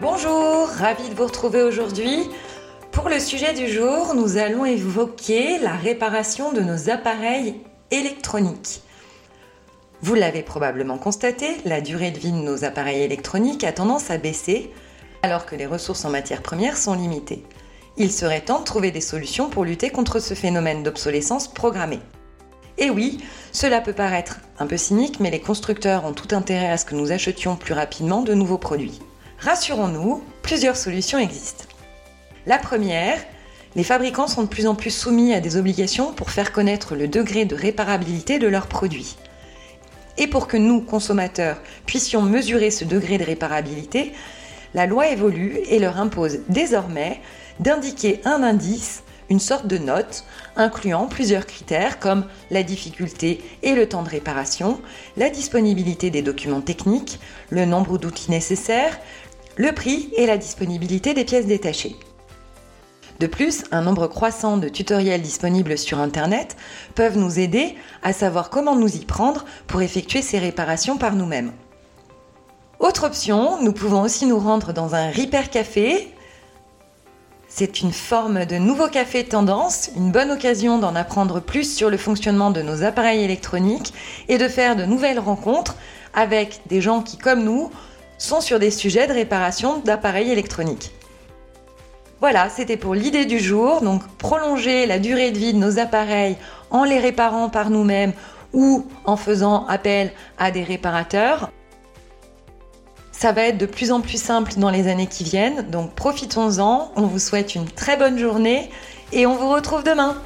Bonjour, ravi de vous retrouver aujourd'hui. Pour le sujet du jour, nous allons évoquer la réparation de nos appareils électroniques. Vous l'avez probablement constaté, la durée de vie de nos appareils électroniques a tendance à baisser alors que les ressources en matières premières sont limitées. Il serait temps de trouver des solutions pour lutter contre ce phénomène d'obsolescence programmée. Et oui, cela peut paraître un peu cynique, mais les constructeurs ont tout intérêt à ce que nous achetions plus rapidement de nouveaux produits. Rassurons-nous, plusieurs solutions existent. La première, les fabricants sont de plus en plus soumis à des obligations pour faire connaître le degré de réparabilité de leurs produits. Et pour que nous, consommateurs, puissions mesurer ce degré de réparabilité, la loi évolue et leur impose désormais d'indiquer un indice, une sorte de note, incluant plusieurs critères comme la difficulté et le temps de réparation, la disponibilité des documents techniques, le nombre d'outils nécessaires, le prix et la disponibilité des pièces détachées. De plus, un nombre croissant de tutoriels disponibles sur Internet peuvent nous aider à savoir comment nous y prendre pour effectuer ces réparations par nous-mêmes. Autre option, nous pouvons aussi nous rendre dans un Repair Café. C'est une forme de nouveau café tendance, une bonne occasion d'en apprendre plus sur le fonctionnement de nos appareils électroniques et de faire de nouvelles rencontres avec des gens qui, comme nous, sont sur des sujets de réparation d'appareils électroniques. Voilà, c'était pour l'idée du jour, donc prolonger la durée de vie de nos appareils en les réparant par nous-mêmes ou en faisant appel à des réparateurs. Ça va être de plus en plus simple dans les années qui viennent, donc profitons-en, on vous souhaite une très bonne journée et on vous retrouve demain.